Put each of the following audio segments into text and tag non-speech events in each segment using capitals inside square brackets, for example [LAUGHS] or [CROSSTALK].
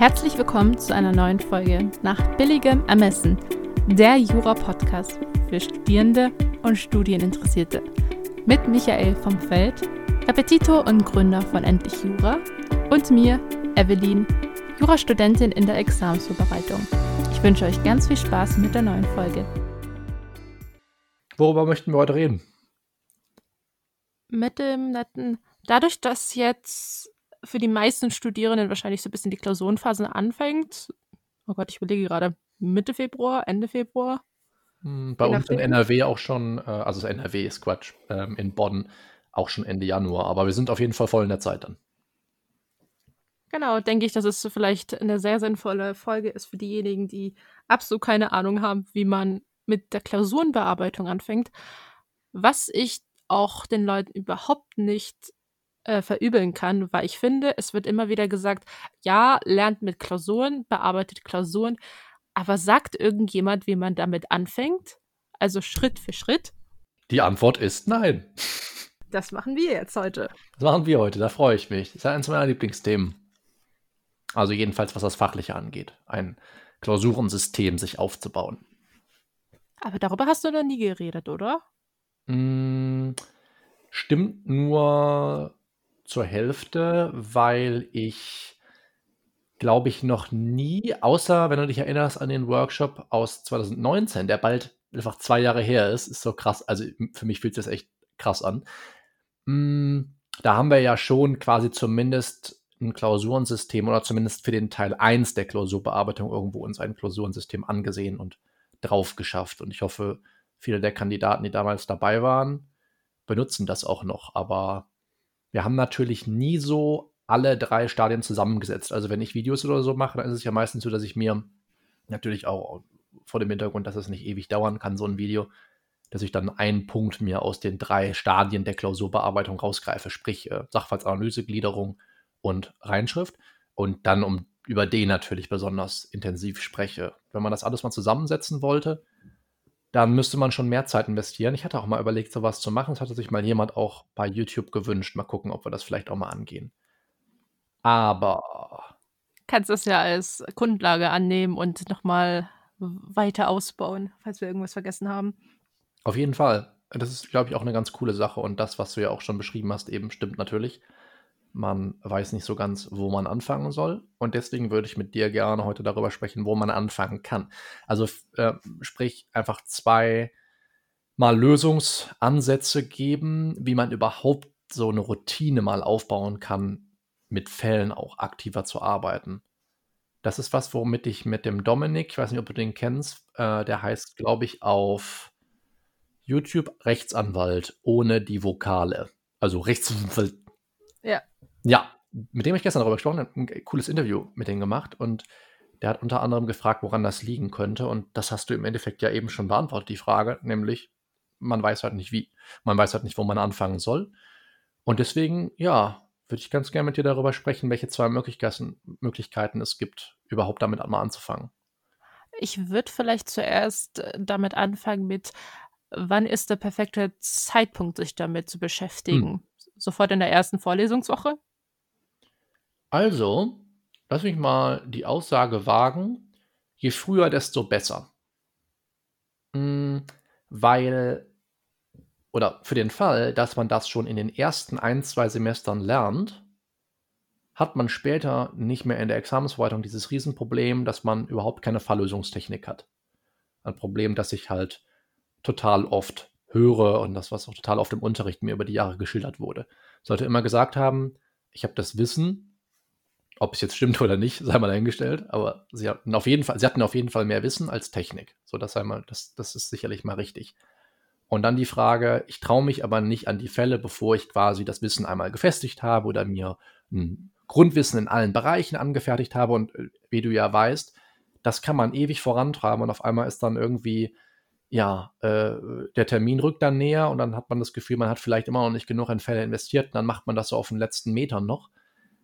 Herzlich willkommen zu einer neuen Folge nach billigem Ermessen, der Jura-Podcast für Studierende und Studieninteressierte. Mit Michael vom Feld, Repetitor und Gründer von Endlich Jura und mir, Evelyn, Jurastudentin in der Examensvorbereitung. Ich wünsche euch ganz viel Spaß mit der neuen Folge. Worüber möchten wir heute reden? Mit dem netten, dadurch, dass jetzt für die meisten Studierenden wahrscheinlich so ein bisschen die Klausurenphase anfängt. Oh Gott, ich überlege gerade, Mitte Februar, Ende Februar. Hm, bei uns in NRW auch schon, äh, also das NRW ist Quatsch, ähm, in Bonn auch schon Ende Januar, aber wir sind auf jeden Fall voll in der Zeit dann. Genau, denke ich, dass es vielleicht eine sehr sinnvolle Folge ist für diejenigen, die absolut keine Ahnung haben, wie man mit der Klausurenbearbeitung anfängt. Was ich auch den Leuten überhaupt nicht äh, verübeln kann, weil ich finde, es wird immer wieder gesagt, ja, lernt mit Klausuren, bearbeitet Klausuren, aber sagt irgendjemand, wie man damit anfängt? Also Schritt für Schritt? Die Antwort ist nein. Das machen wir jetzt heute. Das machen wir heute, da freue ich mich. Das ist eines meiner Lieblingsthemen. Also jedenfalls, was das Fachliche angeht. Ein Klausurensystem sich aufzubauen. Aber darüber hast du noch nie geredet, oder? Mm, stimmt nur zur Hälfte, weil ich, glaube ich, noch nie, außer wenn du dich erinnerst an den Workshop aus 2019, der bald einfach zwei Jahre her ist, ist so krass. Also für mich fühlt sich das echt krass an. Mm, da haben wir ja schon quasi zumindest ein Klausurensystem oder zumindest für den Teil 1 der Klausurbearbeitung irgendwo uns ein Klausurensystem angesehen und drauf geschafft. Und ich hoffe, viele der Kandidaten, die damals dabei waren, benutzen das auch noch. Aber wir haben natürlich nie so alle drei Stadien zusammengesetzt. Also wenn ich Videos oder so mache, dann ist es ja meistens so, dass ich mir natürlich auch vor dem Hintergrund, dass es nicht ewig dauern kann, so ein Video, dass ich dann einen Punkt mir aus den drei Stadien der Klausurbearbeitung rausgreife, sprich äh, Sachverhaltsanalyse, Gliederung und Reinschrift und dann um über den natürlich besonders intensiv spreche. Wenn man das alles mal zusammensetzen wollte, dann müsste man schon mehr Zeit investieren. Ich hatte auch mal überlegt, sowas zu machen. Das hatte sich mal jemand auch bei YouTube gewünscht. Mal gucken, ob wir das vielleicht auch mal angehen. Aber. Kannst das ja als Grundlage annehmen und nochmal weiter ausbauen, falls wir irgendwas vergessen haben. Auf jeden Fall. Das ist, glaube ich, auch eine ganz coole Sache. Und das, was du ja auch schon beschrieben hast, eben stimmt natürlich. Man weiß nicht so ganz, wo man anfangen soll. Und deswegen würde ich mit dir gerne heute darüber sprechen, wo man anfangen kann. Also äh, sprich einfach zwei mal Lösungsansätze geben, wie man überhaupt so eine Routine mal aufbauen kann, mit Fällen auch aktiver zu arbeiten. Das ist was, womit ich mit dem Dominik, ich weiß nicht, ob du den kennst, äh, der heißt, glaube ich, auf YouTube Rechtsanwalt ohne die Vokale. Also Rechtsanwalt. Ja. Ja, mit dem habe ich gestern darüber gesprochen, ein cooles Interview mit dem gemacht und der hat unter anderem gefragt, woran das liegen könnte. Und das hast du im Endeffekt ja eben schon beantwortet, die Frage, nämlich man weiß halt nicht wie. Man weiß halt nicht, wo man anfangen soll. Und deswegen, ja, würde ich ganz gerne mit dir darüber sprechen, welche zwei Möglichkeiten, Möglichkeiten es gibt, überhaupt damit mal anzufangen. Ich würde vielleicht zuerst äh, damit anfangen mit, wann ist der perfekte Zeitpunkt, sich damit zu beschäftigen? Hm. Sofort in der ersten Vorlesungswoche? Also, lass mich mal die Aussage wagen, je früher, desto besser. Hm, weil, oder für den Fall, dass man das schon in den ersten ein, zwei Semestern lernt, hat man später nicht mehr in der Examensverwaltung dieses Riesenproblem, dass man überhaupt keine Falllösungstechnik hat. Ein Problem, das ich halt total oft höre und das, was auch total oft im Unterricht mir über die Jahre geschildert wurde. Sollte immer gesagt haben, ich habe das Wissen, ob es jetzt stimmt oder nicht, sei mal dahingestellt. Aber sie hatten auf jeden Fall, sie hatten auf jeden Fall mehr Wissen als Technik. So, das sei mal, das, das ist sicherlich mal richtig. Und dann die Frage, ich traue mich aber nicht an die Fälle, bevor ich quasi das Wissen einmal gefestigt habe oder mir ein Grundwissen in allen Bereichen angefertigt habe. Und äh, wie du ja weißt, das kann man ewig vorantreiben und auf einmal ist dann irgendwie, ja, äh, der Termin rückt dann näher und dann hat man das Gefühl, man hat vielleicht immer noch nicht genug in Fälle investiert und dann macht man das so auf den letzten Metern noch.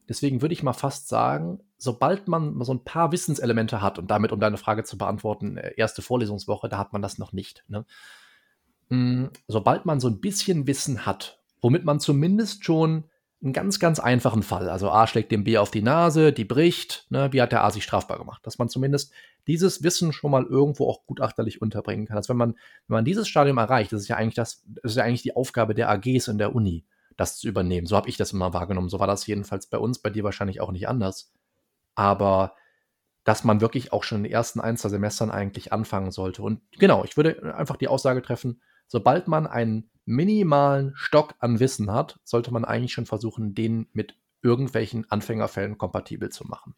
Deswegen würde ich mal fast sagen, sobald man so ein paar Wissenselemente hat, und damit, um deine Frage zu beantworten, äh, erste Vorlesungswoche, da hat man das noch nicht. Ne? Mm, sobald man so ein bisschen Wissen hat, womit man zumindest schon einen ganz, ganz einfachen Fall. Also A schlägt dem B auf die Nase, die bricht. Ne? Wie hat der A sich strafbar gemacht? Dass man zumindest dieses Wissen schon mal irgendwo auch gutachterlich unterbringen kann. Also wenn man, wenn man dieses Stadium erreicht, das ist ja eigentlich das, das ist ja eigentlich die Aufgabe der AGs in der Uni, das zu übernehmen. So habe ich das immer wahrgenommen. So war das jedenfalls bei uns, bei dir wahrscheinlich auch nicht anders. Aber dass man wirklich auch schon in den ersten ein, zwei Semestern eigentlich anfangen sollte. Und genau, ich würde einfach die Aussage treffen, sobald man einen minimalen Stock an Wissen hat, sollte man eigentlich schon versuchen, den mit irgendwelchen Anfängerfällen kompatibel zu machen.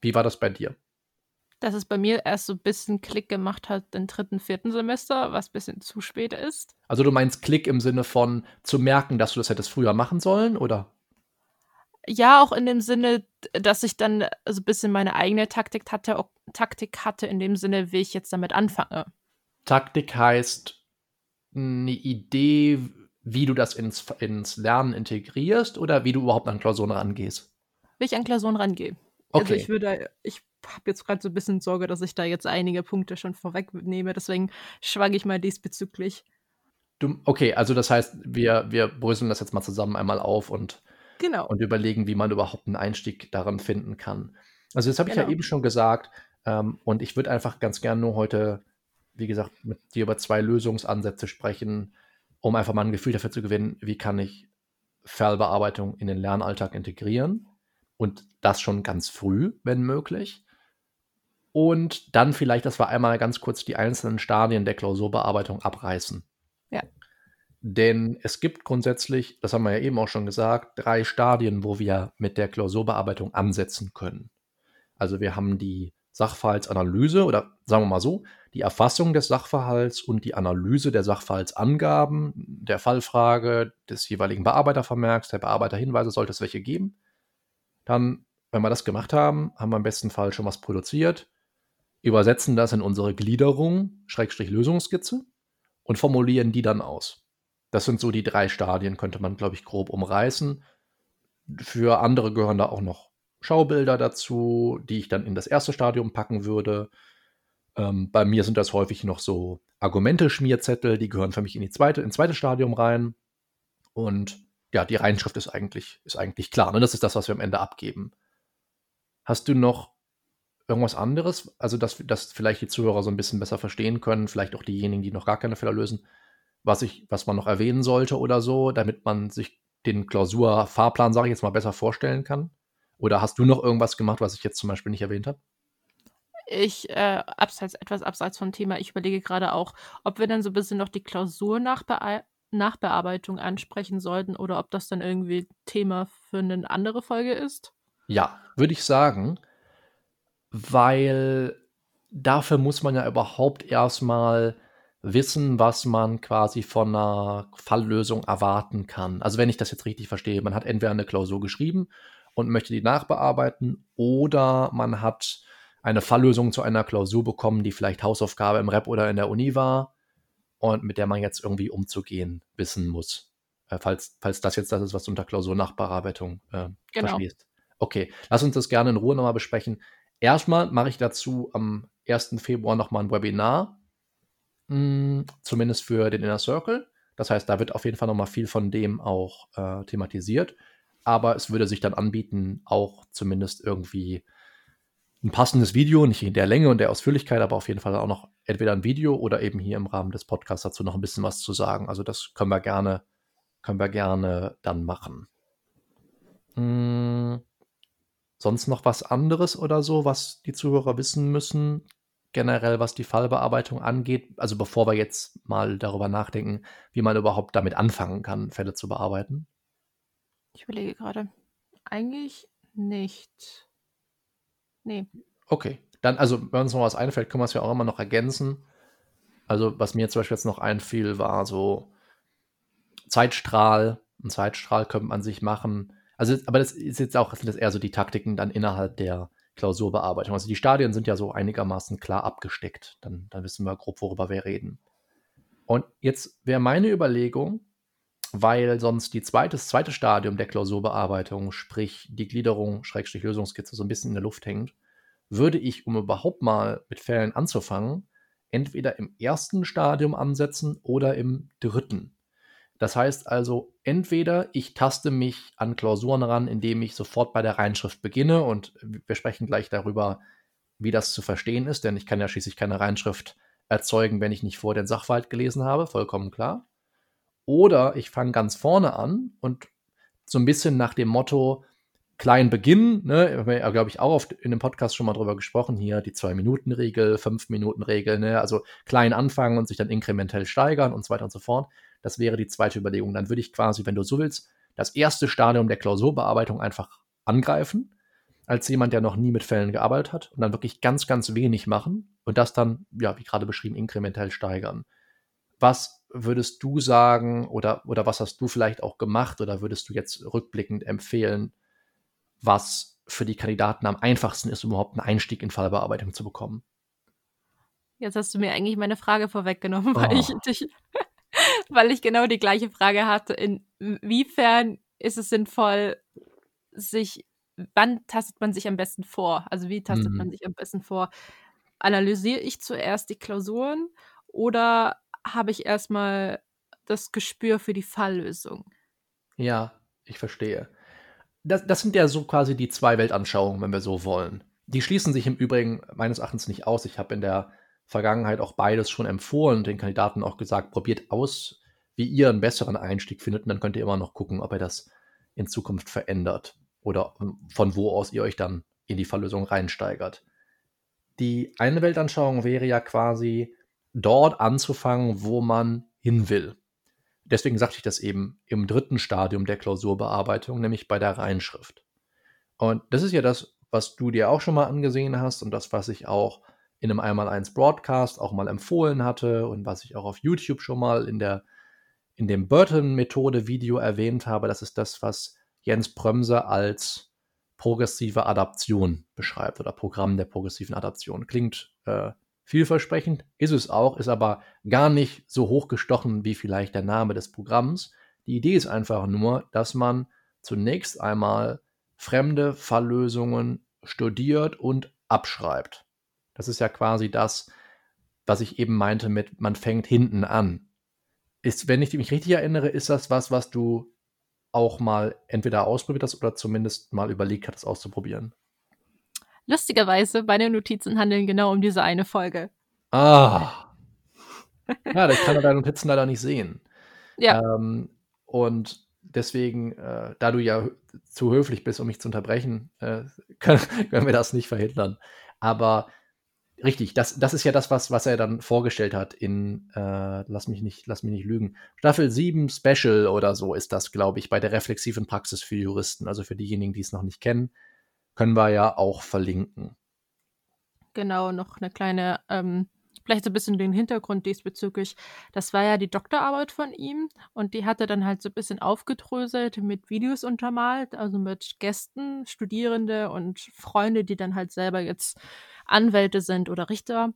Wie war das bei dir? Dass es bei mir erst so ein bisschen Klick gemacht hat im dritten, vierten Semester, was ein bisschen zu spät ist. Also du meinst Klick im Sinne von zu merken, dass du das hättest früher machen sollen, oder? Ja, auch in dem Sinne, dass ich dann so ein bisschen meine eigene Taktik hatte, Taktik hatte in dem Sinne, wie ich jetzt damit anfange. Taktik heißt, eine Idee, wie du das ins, ins Lernen integrierst oder wie du überhaupt an Klausuren rangehst? Wie ich an Klausuren rangehe. Also okay. Also ich würde, ich habe jetzt gerade so ein bisschen Sorge, dass ich da jetzt einige Punkte schon vorwegnehme, deswegen schwange ich mal diesbezüglich. Du, okay, also das heißt, wir, wir bröseln das jetzt mal zusammen einmal auf und, genau. und überlegen, wie man überhaupt einen Einstieg daran finden kann. Also das habe ich genau. ja eben schon gesagt ähm, und ich würde einfach ganz gerne nur heute wie gesagt, mit dir über zwei Lösungsansätze sprechen, um einfach mal ein Gefühl dafür zu gewinnen, wie kann ich Fallbearbeitung in den Lernalltag integrieren und das schon ganz früh, wenn möglich. Und dann vielleicht, dass wir einmal ganz kurz die einzelnen Stadien der Klausurbearbeitung abreißen. Ja. Denn es gibt grundsätzlich, das haben wir ja eben auch schon gesagt, drei Stadien, wo wir mit der Klausurbearbeitung ansetzen können. Also wir haben die Sachverhaltsanalyse oder sagen wir mal so, die Erfassung des Sachverhalts und die Analyse der Sachverhaltsangaben, der Fallfrage, des jeweiligen Bearbeitervermerks, der Bearbeiterhinweise, sollte es welche geben. Dann, wenn wir das gemacht haben, haben wir im besten Fall schon was produziert, übersetzen das in unsere Gliederung, Schrägstrich Lösungsskizze und formulieren die dann aus. Das sind so die drei Stadien, könnte man, glaube ich, grob umreißen. Für andere gehören da auch noch Schaubilder dazu, die ich dann in das erste Stadium packen würde. Ähm, bei mir sind das häufig noch so Argumente-Schmierzettel, die gehören für mich in die zweite, ins zweite Stadium rein. Und ja, die Reinschrift ist eigentlich, ist eigentlich klar. Ne? Das ist das, was wir am Ende abgeben. Hast du noch irgendwas anderes? Also, dass, dass vielleicht die Zuhörer so ein bisschen besser verstehen können, vielleicht auch diejenigen, die noch gar keine Fehler lösen, was, ich, was man noch erwähnen sollte oder so, damit man sich den Klausurfahrplan, sage ich jetzt mal, besser vorstellen kann? Oder hast du noch irgendwas gemacht, was ich jetzt zum Beispiel nicht erwähnt habe? Ich, äh, abseits, etwas abseits vom Thema, ich überlege gerade auch, ob wir dann so ein bisschen noch die Klausur-Nachbearbeitung ansprechen sollten oder ob das dann irgendwie Thema für eine andere Folge ist. Ja, würde ich sagen, weil dafür muss man ja überhaupt erstmal wissen, was man quasi von einer Falllösung erwarten kann. Also wenn ich das jetzt richtig verstehe, man hat entweder eine Klausur geschrieben und möchte die nachbearbeiten oder man hat eine Falllösung zu einer Klausur bekommen, die vielleicht Hausaufgabe im Rep oder in der Uni war und mit der man jetzt irgendwie umzugehen wissen muss. Äh, falls, falls das jetzt das ist, was du unter Klausurnachbearbeitung äh, genau. verstehst. Okay, lass uns das gerne in Ruhe nochmal besprechen. Erstmal mache ich dazu am 1. Februar nochmal ein Webinar, hm, zumindest für den Inner Circle. Das heißt, da wird auf jeden Fall nochmal viel von dem auch äh, thematisiert. Aber es würde sich dann anbieten, auch zumindest irgendwie ein passendes Video, nicht in der Länge und der Ausführlichkeit, aber auf jeden Fall auch noch entweder ein Video oder eben hier im Rahmen des Podcasts dazu noch ein bisschen was zu sagen. Also das können wir gerne, können wir gerne dann machen. Hm, sonst noch was anderes oder so, was die Zuhörer wissen müssen, generell was die Fallbearbeitung angeht? Also bevor wir jetzt mal darüber nachdenken, wie man überhaupt damit anfangen kann, Fälle zu bearbeiten. Ich überlege gerade. Eigentlich nicht. Nee. Okay. Dann, also, wenn uns noch was einfällt, können wir es ja auch immer noch ergänzen. Also, was mir zum Beispiel jetzt noch einfiel, war so Zeitstrahl. Ein Zeitstrahl könnte man sich machen. Also, aber das ist jetzt auch, sind das eher so die Taktiken dann innerhalb der Klausurbearbeitung. Also, die Stadien sind ja so einigermaßen klar abgesteckt. Dann, dann wissen wir grob, worüber wir reden. Und jetzt wäre meine Überlegung, weil sonst die zweite, das zweite Stadium der Klausurbearbeitung, sprich die Gliederung, Schrägstrich Lösungskizze, so ein bisschen in der Luft hängt, würde ich, um überhaupt mal mit Fällen anzufangen, entweder im ersten Stadium ansetzen oder im dritten. Das heißt also, entweder ich taste mich an Klausuren ran, indem ich sofort bei der Reinschrift beginne und wir sprechen gleich darüber, wie das zu verstehen ist, denn ich kann ja schließlich keine Reinschrift erzeugen, wenn ich nicht vor den Sachverhalt gelesen habe, vollkommen klar. Oder ich fange ganz vorne an und so ein bisschen nach dem Motto, klein beginnen, ne, haben wir ja, glaube ich, auch oft in dem Podcast schon mal drüber gesprochen, hier die Zwei-Minuten-Regel, Fünf-Minuten-Regel, ne, also klein anfangen und sich dann inkrementell steigern und so weiter und so fort. Das wäre die zweite Überlegung. Dann würde ich quasi, wenn du so willst, das erste Stadium der Klausurbearbeitung einfach angreifen, als jemand, der noch nie mit Fällen gearbeitet hat, und dann wirklich ganz, ganz wenig machen und das dann, ja, wie gerade beschrieben, inkrementell steigern. Was würdest du sagen oder, oder was hast du vielleicht auch gemacht oder würdest du jetzt rückblickend empfehlen, was für die Kandidaten am einfachsten ist, um überhaupt einen Einstieg in Fallbearbeitung zu bekommen. Jetzt hast du mir eigentlich meine Frage vorweggenommen, weil, oh. ich, dich, [LAUGHS] weil ich genau die gleiche Frage hatte. Inwiefern ist es sinnvoll, sich, wann tastet man sich am besten vor? Also wie tastet mhm. man sich am besten vor? Analysiere ich zuerst die Klausuren oder habe ich erstmal das Gespür für die Falllösung? Ja, ich verstehe das, das sind ja so quasi die zwei Weltanschauungen, wenn wir so wollen. Die schließen sich im Übrigen meines Erachtens nicht aus. Ich habe in der Vergangenheit auch beides schon empfohlen, den Kandidaten auch gesagt, probiert aus, wie ihr einen besseren Einstieg findet und dann könnt ihr immer noch gucken, ob ihr das in Zukunft verändert oder von wo aus ihr euch dann in die Verlösung reinsteigert. Die eine Weltanschauung wäre ja quasi dort anzufangen, wo man hin will deswegen sagte ich das eben im dritten Stadium der Klausurbearbeitung, nämlich bei der Reinschrift. Und das ist ja das, was du dir auch schon mal angesehen hast und das, was ich auch in einem Einmal-Eins Broadcast auch mal empfohlen hatte und was ich auch auf YouTube schon mal in der in dem Burton-Methode-Video erwähnt habe, das ist das, was Jens Prömse als progressive Adaption beschreibt oder Programm der progressiven Adaption. Klingt äh, Vielversprechend ist es auch, ist aber gar nicht so hochgestochen wie vielleicht der Name des Programms. Die Idee ist einfach nur, dass man zunächst einmal fremde Falllösungen studiert und abschreibt. Das ist ja quasi das, was ich eben meinte mit, man fängt hinten an. Ist, wenn ich mich richtig erinnere, ist das was, was du auch mal entweder ausprobiert hast oder zumindest mal überlegt hattest auszuprobieren. Lustigerweise, meine Notizen handeln genau um diese eine Folge. Ah. Ja, ich kann deine Notizen leider nicht sehen. Ja. Ähm, und deswegen, äh, da du ja zu höflich bist, um mich zu unterbrechen, äh, [LAUGHS] können, können, wir das nicht verhindern. Aber richtig, das, das ist ja das, was, was er dann vorgestellt hat in, äh, lass mich nicht, lass mich nicht lügen, Staffel 7 Special oder so ist das, glaube ich, bei der reflexiven Praxis für Juristen. Also für diejenigen, die es noch nicht kennen können wir ja auch verlinken. Genau, noch eine kleine, ähm, vielleicht so ein bisschen den Hintergrund diesbezüglich. Das war ja die Doktorarbeit von ihm und die hat er dann halt so ein bisschen aufgedröselt mit Videos untermalt, also mit Gästen, Studierende und Freunde, die dann halt selber jetzt Anwälte sind oder Richter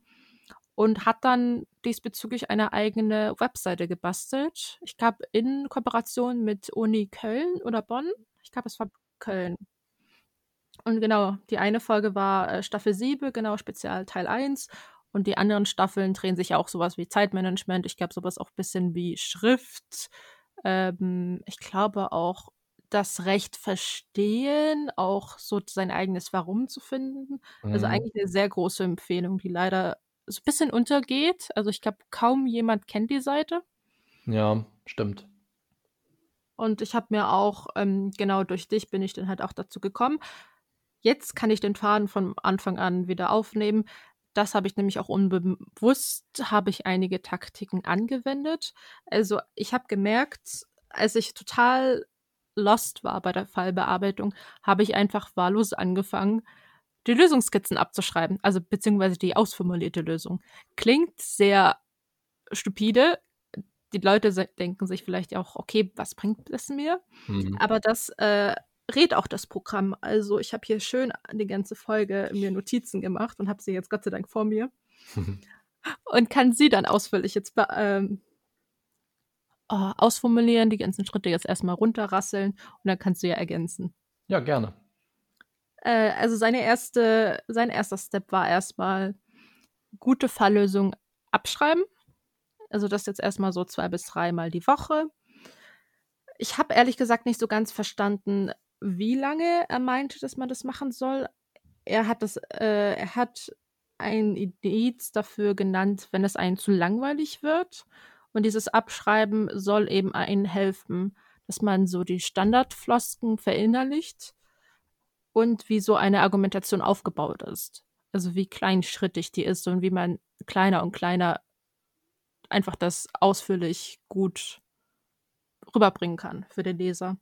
und hat dann diesbezüglich eine eigene Webseite gebastelt. Ich glaube, in Kooperation mit Uni Köln oder Bonn. Ich glaube, es war Köln. Und genau, die eine Folge war äh, Staffel 7, genau, Spezial Teil 1. Und die anderen Staffeln drehen sich ja auch sowas wie Zeitmanagement. Ich glaube, sowas auch ein bisschen wie Schrift. Ähm, ich glaube auch das Recht verstehen, auch so sein eigenes Warum zu finden. Also mhm. Also eigentlich eine sehr große Empfehlung, die leider so ein bisschen untergeht. Also ich glaube, kaum jemand kennt die Seite. Ja, stimmt. Und ich habe mir auch, ähm, genau durch dich bin ich dann halt auch dazu gekommen, Jetzt kann ich den Faden von Anfang an wieder aufnehmen. Das habe ich nämlich auch unbewusst, habe ich einige Taktiken angewendet. Also ich habe gemerkt, als ich total lost war bei der Fallbearbeitung, habe ich einfach wahllos angefangen, die Lösungskizzen abzuschreiben, also beziehungsweise die ausformulierte Lösung. Klingt sehr stupide. Die Leute denken sich vielleicht auch, okay, was bringt das mir? Mhm. Aber das äh, rät auch das Programm. Also ich habe hier schön die ganze Folge mir Notizen gemacht und habe sie jetzt Gott sei Dank vor mir. [LAUGHS] und kann sie dann ausführlich jetzt ähm, oh, ausformulieren, die ganzen Schritte jetzt erstmal runterrasseln und dann kannst du ja ergänzen. Ja, gerne. Äh, also seine erste, sein erster Step war erstmal gute Falllösung abschreiben. Also das jetzt erstmal so zwei bis dreimal die Woche. Ich habe ehrlich gesagt nicht so ganz verstanden, wie lange er meinte, dass man das machen soll. Er hat das, äh, er hat ein Indiz dafür genannt, wenn es einem zu langweilig wird. Und dieses Abschreiben soll eben einen helfen, dass man so die Standardflosken verinnerlicht und wie so eine Argumentation aufgebaut ist. Also wie kleinschrittig die ist und wie man kleiner und kleiner einfach das ausführlich gut rüberbringen kann für den Leser.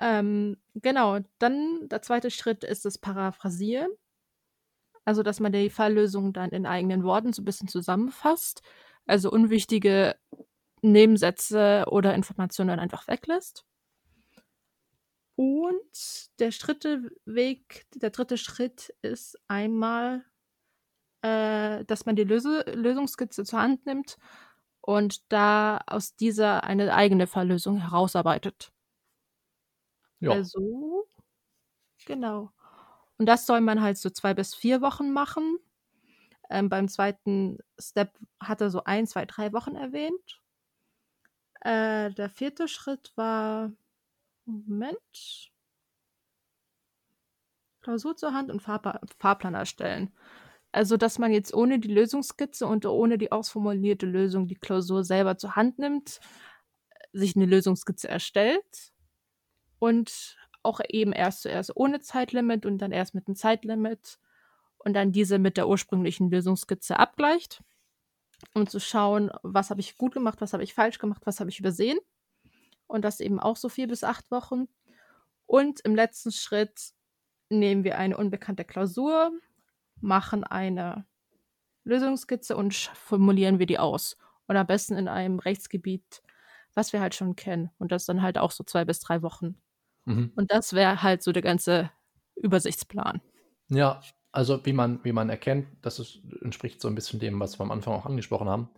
Ähm, genau, dann der zweite Schritt ist das Paraphrasieren. Also, dass man die Falllösung dann in eigenen Worten so ein bisschen zusammenfasst. Also unwichtige Nebensätze oder Informationen einfach weglässt. Und der dritte Weg, der dritte Schritt ist einmal, äh, dass man die Löse Lösungskizze zur Hand nimmt und da aus dieser eine eigene Falllösung herausarbeitet. Ja. Also, genau. Und das soll man halt so zwei bis vier Wochen machen. Ähm, beim zweiten Step hat er so ein, zwei, drei Wochen erwähnt. Äh, der vierte Schritt war, Moment, Klausur zur Hand und Fahrpa Fahrplan erstellen. Also, dass man jetzt ohne die Lösungskizze und ohne die ausformulierte Lösung die Klausur selber zur Hand nimmt, sich eine Lösungskizze erstellt und auch eben erst zuerst ohne Zeitlimit und dann erst mit einem Zeitlimit und dann diese mit der ursprünglichen Lösungskizze abgleicht, um zu schauen, was habe ich gut gemacht, was habe ich falsch gemacht, was habe ich übersehen. Und das eben auch so vier bis acht Wochen. Und im letzten Schritt nehmen wir eine unbekannte Klausur, machen eine Lösungskizze und formulieren wir die aus. Und am besten in einem Rechtsgebiet, was wir halt schon kennen. Und das dann halt auch so zwei bis drei Wochen. Mhm. Und das wäre halt so der ganze Übersichtsplan. Ja, also wie man, wie man erkennt, das ist, entspricht so ein bisschen dem, was wir am Anfang auch angesprochen haben.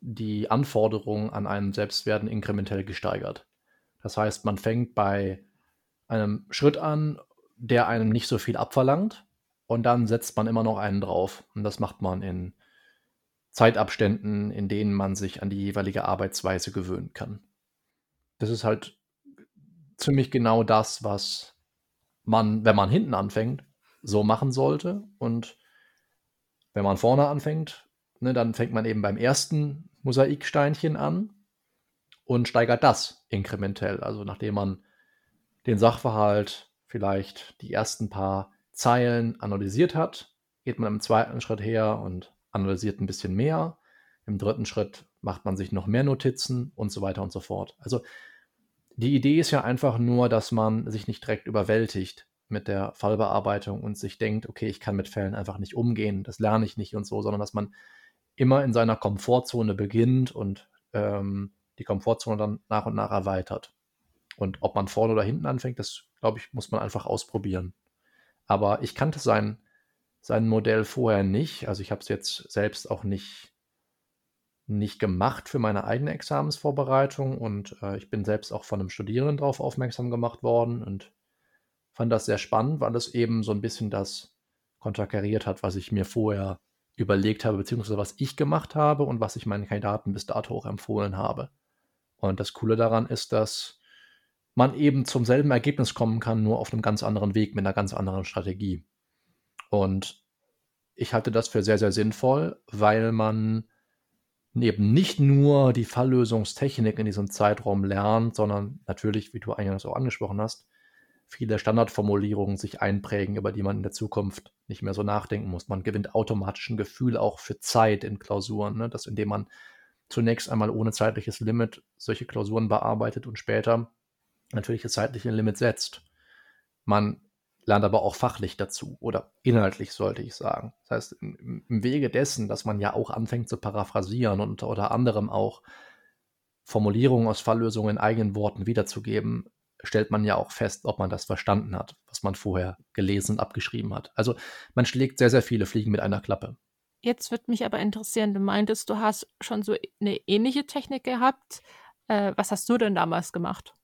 Die Anforderungen an einen selbst werden inkrementell gesteigert. Das heißt, man fängt bei einem Schritt an, der einem nicht so viel abverlangt, und dann setzt man immer noch einen drauf. Und das macht man in Zeitabständen, in denen man sich an die jeweilige Arbeitsweise gewöhnen kann. Das ist halt ziemlich genau das, was man, wenn man hinten anfängt, so machen sollte. Und wenn man vorne anfängt, ne, dann fängt man eben beim ersten Mosaiksteinchen an und steigert das inkrementell. Also nachdem man den Sachverhalt vielleicht die ersten paar Zeilen analysiert hat, geht man im zweiten Schritt her und analysiert ein bisschen mehr. Im dritten Schritt macht man sich noch mehr Notizen und so weiter und so fort. Also die Idee ist ja einfach nur, dass man sich nicht direkt überwältigt mit der Fallbearbeitung und sich denkt, okay, ich kann mit Fällen einfach nicht umgehen, das lerne ich nicht und so, sondern dass man immer in seiner Komfortzone beginnt und ähm, die Komfortzone dann nach und nach erweitert. Und ob man vorne oder hinten anfängt, das, glaube ich, muss man einfach ausprobieren. Aber ich kannte sein, sein Modell vorher nicht. Also ich habe es jetzt selbst auch nicht nicht gemacht für meine eigene Examensvorbereitung und äh, ich bin selbst auch von einem Studierenden darauf aufmerksam gemacht worden und fand das sehr spannend, weil es eben so ein bisschen das konterkariert hat, was ich mir vorher überlegt habe, beziehungsweise was ich gemacht habe und was ich meinen Kandidaten bis dato auch empfohlen habe. Und das Coole daran ist, dass man eben zum selben Ergebnis kommen kann, nur auf einem ganz anderen Weg, mit einer ganz anderen Strategie. Und ich halte das für sehr, sehr sinnvoll, weil man eben nicht nur die Falllösungstechnik in diesem Zeitraum lernt, sondern natürlich, wie du eingangs auch angesprochen hast, viele Standardformulierungen sich einprägen, über die man in der Zukunft nicht mehr so nachdenken muss. Man gewinnt automatisch ein Gefühl auch für Zeit in Klausuren, ne? dass indem man zunächst einmal ohne zeitliches Limit solche Klausuren bearbeitet und später natürlich das zeitliche Limit setzt. Man lernt aber auch fachlich dazu oder inhaltlich, sollte ich sagen. Das heißt, im, im Wege dessen, dass man ja auch anfängt zu paraphrasieren und unter anderem auch Formulierungen aus Falllösungen in eigenen Worten wiederzugeben, stellt man ja auch fest, ob man das verstanden hat, was man vorher gelesen und abgeschrieben hat. Also man schlägt sehr, sehr viele Fliegen mit einer Klappe. Jetzt wird mich aber interessieren, du meintest, du hast schon so eine ähnliche Technik gehabt. Äh, was hast du denn damals gemacht?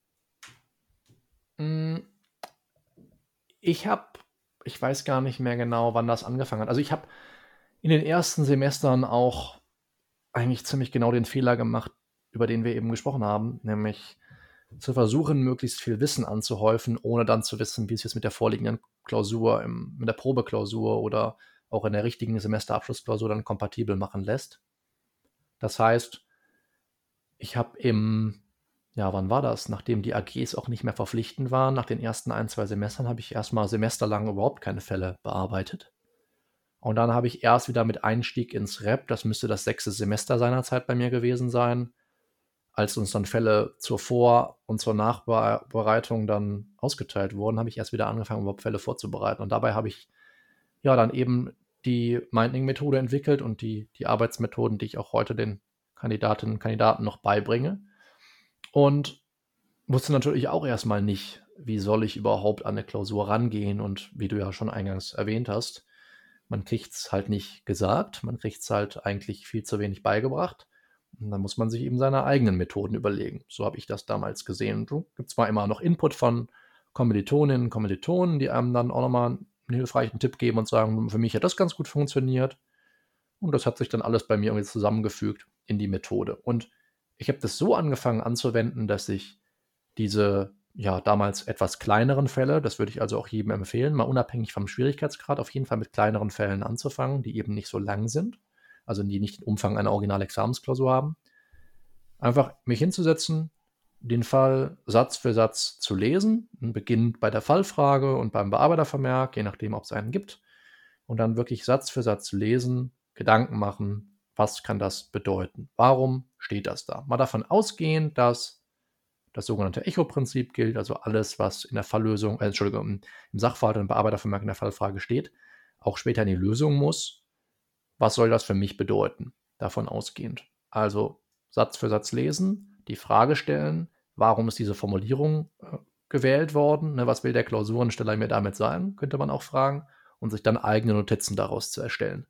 Ich habe, ich weiß gar nicht mehr genau, wann das angefangen hat. Also ich habe in den ersten Semestern auch eigentlich ziemlich genau den Fehler gemacht, über den wir eben gesprochen haben, nämlich zu versuchen, möglichst viel Wissen anzuhäufen, ohne dann zu wissen, wie es jetzt mit der vorliegenden Klausur, im, mit der Probeklausur oder auch in der richtigen Semesterabschlussklausur dann kompatibel machen lässt. Das heißt, ich habe im, ja, wann war das? Nachdem die AGs auch nicht mehr verpflichtend waren, nach den ersten ein, zwei Semestern, habe ich erstmal semesterlang überhaupt keine Fälle bearbeitet. Und dann habe ich erst wieder mit Einstieg ins Rep, das müsste das sechste Semester seinerzeit bei mir gewesen sein, als uns dann Fälle zur Vor- und zur Nachbereitung dann ausgeteilt wurden, habe ich erst wieder angefangen, überhaupt Fälle vorzubereiten. Und dabei habe ich ja dann eben die Minding-Methode entwickelt und die, die Arbeitsmethoden, die ich auch heute den Kandidatinnen und Kandidaten noch beibringe. Und wusste natürlich auch erstmal nicht, wie soll ich überhaupt an eine Klausur rangehen und wie du ja schon eingangs erwähnt hast, man kriegt es halt nicht gesagt, man kriegt es halt eigentlich viel zu wenig beigebracht. Und dann muss man sich eben seine eigenen Methoden überlegen. So habe ich das damals gesehen. Es gibt zwar immer noch Input von Kommilitoninnen und Kommilitonen, die einem dann auch nochmal einen hilfreichen Tipp geben und sagen, für mich hat das ganz gut funktioniert. Und das hat sich dann alles bei mir irgendwie zusammengefügt in die Methode. Und ich habe das so angefangen anzuwenden, dass ich diese ja damals etwas kleineren Fälle, das würde ich also auch jedem empfehlen, mal unabhängig vom Schwierigkeitsgrad auf jeden Fall mit kleineren Fällen anzufangen, die eben nicht so lang sind also die nicht den Umfang einer Originalexamensklausur haben. Einfach mich hinzusetzen, den Fall Satz für Satz zu lesen, beginnend bei der Fallfrage und beim Bearbeitervermerk, je nachdem, ob es einen gibt, und dann wirklich Satz für Satz lesen, Gedanken machen, was kann das bedeuten? Warum steht das da? Mal davon ausgehend, dass das sogenannte Echo-Prinzip gilt, also alles, was in der Falllösung, äh, Entschuldigung, im Sachverhalt und Bearbeitervermerk in der Fallfrage steht, auch später in die Lösung muss was soll das für mich bedeuten? Davon ausgehend. Also Satz für Satz lesen, die Frage stellen, warum ist diese Formulierung äh, gewählt worden? Ne, was will der Klausurensteller mir damit sagen? Könnte man auch fragen. Und sich dann eigene Notizen daraus zu erstellen.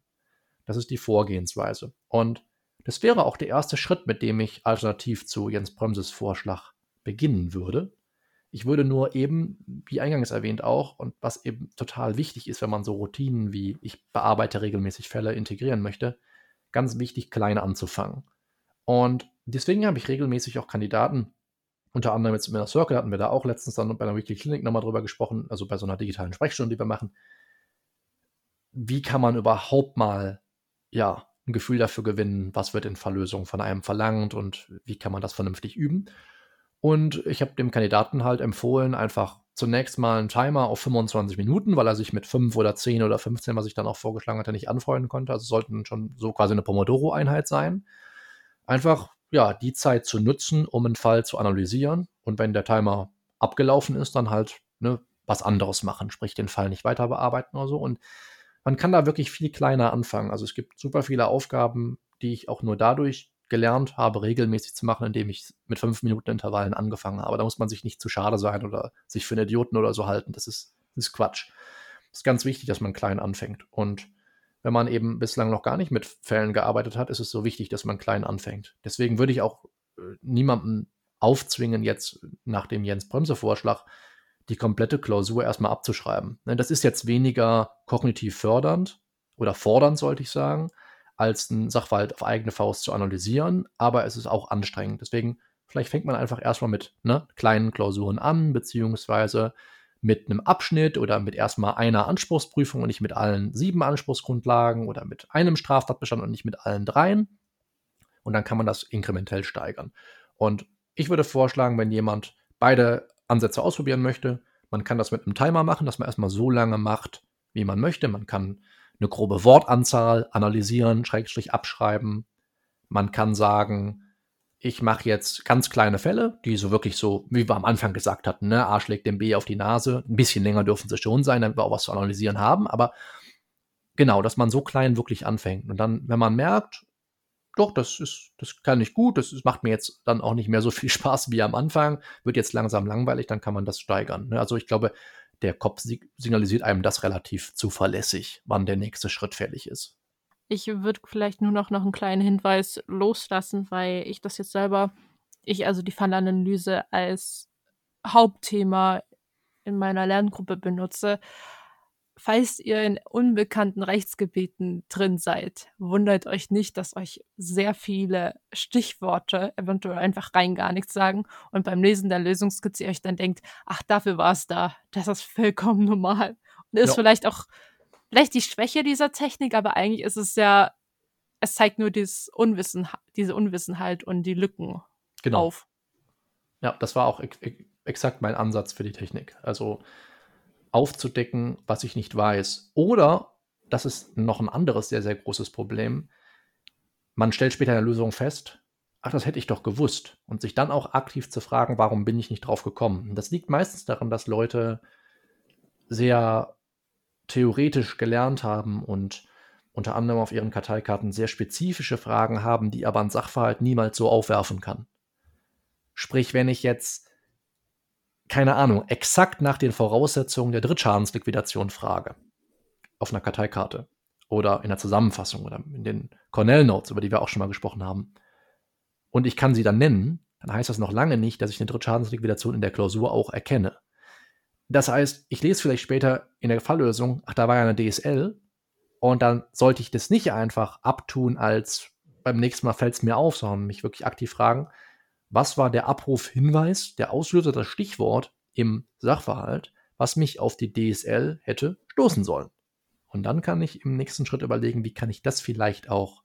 Das ist die Vorgehensweise. Und das wäre auch der erste Schritt, mit dem ich alternativ zu Jens Bremses Vorschlag beginnen würde. Ich würde nur eben, wie eingangs erwähnt auch, und was eben total wichtig ist, wenn man so Routinen wie ich bearbeite regelmäßig Fälle integrieren möchte, ganz wichtig, klein anzufangen. Und deswegen habe ich regelmäßig auch Kandidaten, unter anderem jetzt in der Circle hatten wir da auch letztens dann bei einer Weekly Clinic nochmal drüber gesprochen, also bei so einer digitalen Sprechstunde, die wir machen. Wie kann man überhaupt mal, ja, ein Gefühl dafür gewinnen, was wird in Verlösung von einem verlangt und wie kann man das vernünftig üben? Und ich habe dem Kandidaten halt empfohlen, einfach zunächst mal einen Timer auf 25 Minuten, weil er sich mit 5 oder 10 oder 15, was ich dann auch vorgeschlagen hatte, nicht anfreunden konnte. Also sollten schon so quasi eine Pomodoro-Einheit sein. Einfach, ja, die Zeit zu nutzen, um einen Fall zu analysieren. Und wenn der Timer abgelaufen ist, dann halt ne, was anderes machen, sprich den Fall nicht weiter bearbeiten oder so. Und man kann da wirklich viel kleiner anfangen. Also es gibt super viele Aufgaben, die ich auch nur dadurch gelernt habe, regelmäßig zu machen, indem ich mit fünf Minuten Intervallen angefangen habe. Da muss man sich nicht zu schade sein oder sich für einen Idioten oder so halten. Das ist, das ist Quatsch. Es ist ganz wichtig, dass man klein anfängt. Und wenn man eben bislang noch gar nicht mit Fällen gearbeitet hat, ist es so wichtig, dass man klein anfängt. Deswegen würde ich auch äh, niemandem aufzwingen, jetzt nach dem Jens Bremse-Vorschlag die komplette Klausur erstmal abzuschreiben. Ne, das ist jetzt weniger kognitiv fördernd oder fordernd, sollte ich sagen, als einen Sachverhalt auf eigene Faust zu analysieren, aber es ist auch anstrengend. Deswegen, vielleicht fängt man einfach erstmal mit ne, kleinen Klausuren an, beziehungsweise mit einem Abschnitt oder mit erstmal einer Anspruchsprüfung und nicht mit allen sieben Anspruchsgrundlagen oder mit einem Straftatbestand und nicht mit allen dreien. Und dann kann man das inkrementell steigern. Und ich würde vorschlagen, wenn jemand beide Ansätze ausprobieren möchte, man kann das mit einem Timer machen, dass man erstmal so lange macht, wie man möchte. Man kann eine grobe Wortanzahl analysieren, Schrägstrich abschreiben. Man kann sagen, ich mache jetzt ganz kleine Fälle, die so wirklich so, wie wir am Anfang gesagt hatten, ne, A schlägt dem B auf die Nase. Ein bisschen länger dürfen sie schon sein, damit wir auch was zu analysieren haben. Aber genau, dass man so klein wirklich anfängt. Und dann, wenn man merkt, doch, das ist, das kann ich gut, das ist, macht mir jetzt dann auch nicht mehr so viel [LAUGHS] Spaß wie am Anfang, wird jetzt langsam langweilig, dann kann man das steigern. Ne? Also ich glaube, der Kopf signalisiert einem das relativ zuverlässig, wann der nächste Schritt fällig ist. Ich würde vielleicht nur noch, noch einen kleinen Hinweis loslassen, weil ich das jetzt selber, ich also die Fallanalyse als Hauptthema in meiner Lerngruppe benutze. Falls ihr in unbekannten Rechtsgebieten drin seid, wundert euch nicht, dass euch sehr viele Stichworte eventuell einfach rein gar nichts sagen und beim Lesen der Lösungskizze ihr euch dann denkt, ach, dafür war es da. Das ist vollkommen normal. Und ist ja. vielleicht auch vielleicht die Schwäche dieser Technik, aber eigentlich ist es ja, es zeigt nur dieses Unwissen, diese Unwissenheit und die Lücken genau. auf. Ja, das war auch exakt mein Ansatz für die Technik. Also aufzudecken, was ich nicht weiß. Oder, das ist noch ein anderes sehr, sehr großes Problem, man stellt später in der Lösung fest, ach, das hätte ich doch gewusst. Und sich dann auch aktiv zu fragen, warum bin ich nicht drauf gekommen. das liegt meistens daran, dass Leute sehr theoretisch gelernt haben und unter anderem auf ihren Karteikarten sehr spezifische Fragen haben, die aber ein Sachverhalt niemals so aufwerfen kann. Sprich, wenn ich jetzt keine Ahnung, exakt nach den Voraussetzungen der Drittschadensliquidation frage. Auf einer Karteikarte. Oder in der Zusammenfassung oder in den Cornell Notes, über die wir auch schon mal gesprochen haben. Und ich kann sie dann nennen, dann heißt das noch lange nicht, dass ich eine Drittschadensliquidation in der Klausur auch erkenne. Das heißt, ich lese vielleicht später in der Falllösung, ach, da war ja eine DSL, und dann sollte ich das nicht einfach abtun, als beim nächsten Mal fällt es mir auf, sondern mich wirklich aktiv fragen, was war der Abrufhinweis, der Auslöser, das Stichwort im Sachverhalt, was mich auf die DSL hätte stoßen sollen. Und dann kann ich im nächsten Schritt überlegen, wie kann ich das vielleicht auch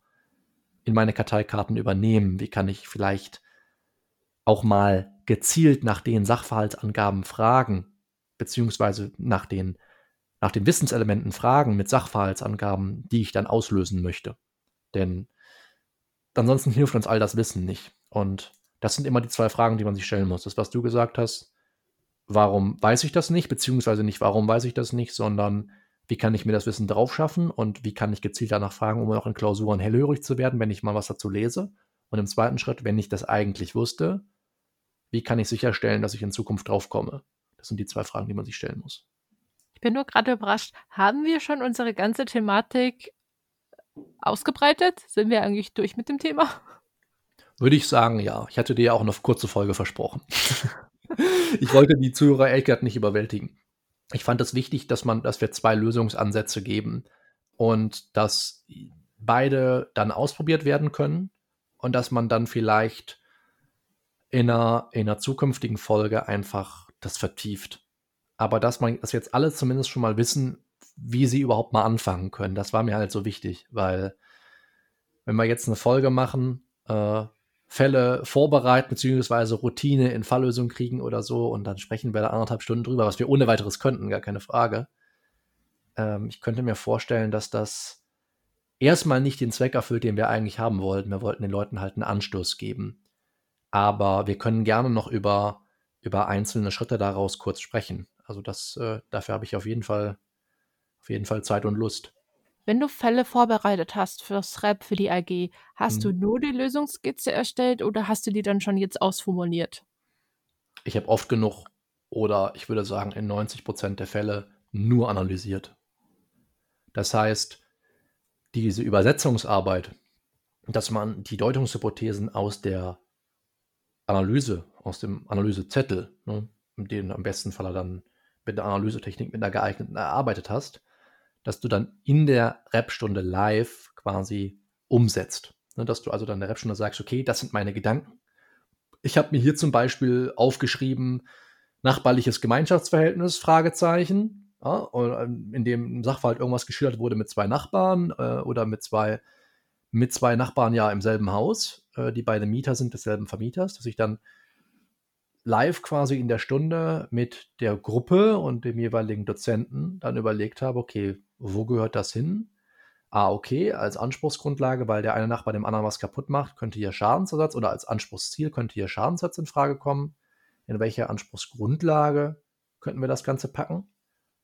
in meine Karteikarten übernehmen? Wie kann ich vielleicht auch mal gezielt nach den Sachverhaltsangaben fragen, beziehungsweise nach den, nach den Wissenselementen fragen mit Sachverhaltsangaben, die ich dann auslösen möchte. Denn ansonsten hilft uns all das Wissen nicht. Und das sind immer die zwei Fragen, die man sich stellen muss. Das, was du gesagt hast, warum weiß ich das nicht, beziehungsweise nicht, warum weiß ich das nicht, sondern wie kann ich mir das Wissen drauf schaffen und wie kann ich gezielt danach fragen, um auch in Klausuren hellhörig zu werden, wenn ich mal was dazu lese. Und im zweiten Schritt, wenn ich das eigentlich wusste, wie kann ich sicherstellen, dass ich in Zukunft drauf komme? Das sind die zwei Fragen, die man sich stellen muss. Ich bin nur gerade überrascht. Haben wir schon unsere ganze Thematik ausgebreitet? Sind wir eigentlich durch mit dem Thema? Würde ich sagen, ja. Ich hatte dir ja auch eine kurze Folge versprochen. ich wollte die Zuhörer ehrlich nicht überwältigen. Ich fand es wichtig, dass man, dass wir zwei Lösungsansätze geben und dass beide dann ausprobiert werden können und dass man dann vielleicht in einer, in einer zukünftigen Folge einfach das vertieft. Aber dass man, wir jetzt alle zumindest schon mal wissen, wie sie überhaupt mal anfangen können, das war mir halt so wichtig, weil wenn wir jetzt eine Folge machen, äh, Fälle vorbereiten, beziehungsweise Routine in Falllösung kriegen oder so. Und dann sprechen wir da anderthalb Stunden drüber, was wir ohne weiteres könnten, gar keine Frage. Ähm, ich könnte mir vorstellen, dass das erstmal nicht den Zweck erfüllt, den wir eigentlich haben wollten. Wir wollten den Leuten halt einen Anstoß geben. Aber wir können gerne noch über, über einzelne Schritte daraus kurz sprechen. Also das, äh, dafür habe ich auf jeden Fall, auf jeden Fall Zeit und Lust. Wenn du Fälle vorbereitet hast fürs Rap, für die AG, hast du mhm. nur die Lösungsskizze erstellt oder hast du die dann schon jetzt ausformuliert? Ich habe oft genug oder ich würde sagen in 90 Prozent der Fälle nur analysiert. Das heißt, diese Übersetzungsarbeit, dass man die Deutungshypothesen aus der Analyse, aus dem Analysezettel, ne, den am besten Fall dann mit der Analysetechnik mit einer geeigneten erarbeitet hast, dass du dann in der Rap-Stunde live quasi umsetzt. Ne, dass du also dann in der Rap-Stunde sagst, okay, das sind meine Gedanken. Ich habe mir hier zum Beispiel aufgeschrieben, nachbarliches Gemeinschaftsverhältnis, Fragezeichen, ja, ähm, in dem im Sachverhalt irgendwas geschildert wurde mit zwei Nachbarn äh, oder mit zwei, mit zwei Nachbarn ja im selben Haus, äh, die beide Mieter sind desselben Vermieters, dass ich dann live quasi in der Stunde mit der Gruppe und dem jeweiligen Dozenten dann überlegt habe, okay, wo gehört das hin? Ah, okay, als Anspruchsgrundlage, weil der eine Nachbar dem anderen was kaputt macht, könnte hier Schadensersatz oder als Anspruchsziel könnte hier Schadensersatz in Frage kommen. In welcher Anspruchsgrundlage könnten wir das Ganze packen?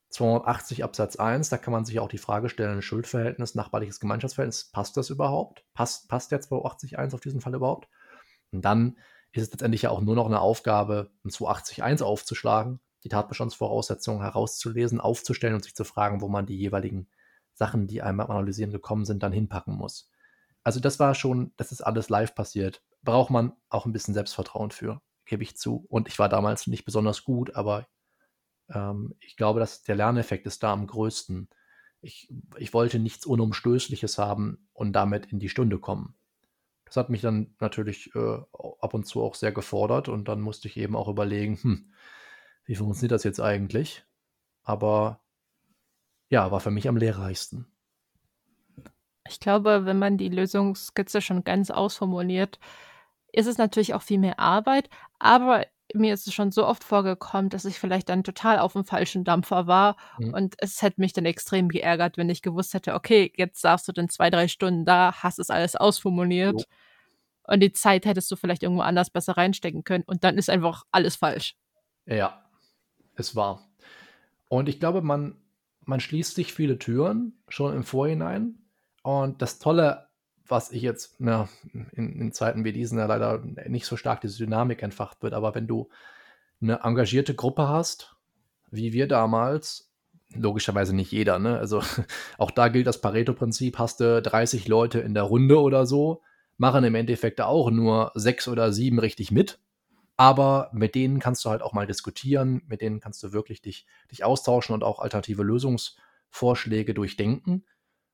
280 Absatz 1, da kann man sich auch die Frage stellen, Schuldverhältnis, nachbarliches Gemeinschaftsverhältnis, passt das überhaupt? Passt, passt der 280.1 auf diesen Fall überhaupt? Und dann ist es letztendlich ja auch nur noch eine Aufgabe, ein 280.1 aufzuschlagen die Tatbestandsvoraussetzungen herauszulesen, aufzustellen und sich zu fragen, wo man die jeweiligen Sachen, die einem Analysieren gekommen sind, dann hinpacken muss. Also das war schon, das ist alles live passiert. Braucht man auch ein bisschen Selbstvertrauen für, gebe ich zu. Und ich war damals nicht besonders gut, aber Ähm, ich glaube, dass der Lerneffekt ist da am größten. Ich, ich wollte nichts Unumstößliches haben und damit in die Stunde kommen. Das hat mich dann natürlich äh, ab und zu auch sehr gefordert und dann musste ich eben auch überlegen, hm, wie funktioniert das jetzt eigentlich? Aber ja, war für mich am lehrreichsten. Ich glaube, wenn man die Lösungsskizze schon ganz ausformuliert, ist es natürlich auch viel mehr Arbeit, aber mir ist es schon so oft vorgekommen, dass ich vielleicht dann total auf dem falschen Dampfer war mhm. und es hätte mich dann extrem geärgert, wenn ich gewusst hätte, okay, jetzt darfst du dann zwei, drei Stunden da, hast es alles ausformuliert so. und die Zeit hättest du vielleicht irgendwo anders besser reinstecken können und dann ist einfach alles falsch. Ja, es war. Und ich glaube, man, man schließt sich viele Türen schon im Vorhinein und das Tolle was ich jetzt na, in, in, Zeiten wie diesen ja leider nicht so stark diese Dynamik entfacht wird. Aber wenn du eine engagierte Gruppe hast, wie wir damals, logischerweise nicht jeder, ne? Also [LAUGHS] auch da gilt das Pareto-Prinzip, hast du 30 Leute in der Runde oder so, machen im Endeffekt auch nur sechs oder sieben richtig mit. Aber mit denen kannst du halt auch mal diskutieren, mit denen kannst du wirklich dich, dich austauschen und auch alternative Lösungsvorschläge durchdenken.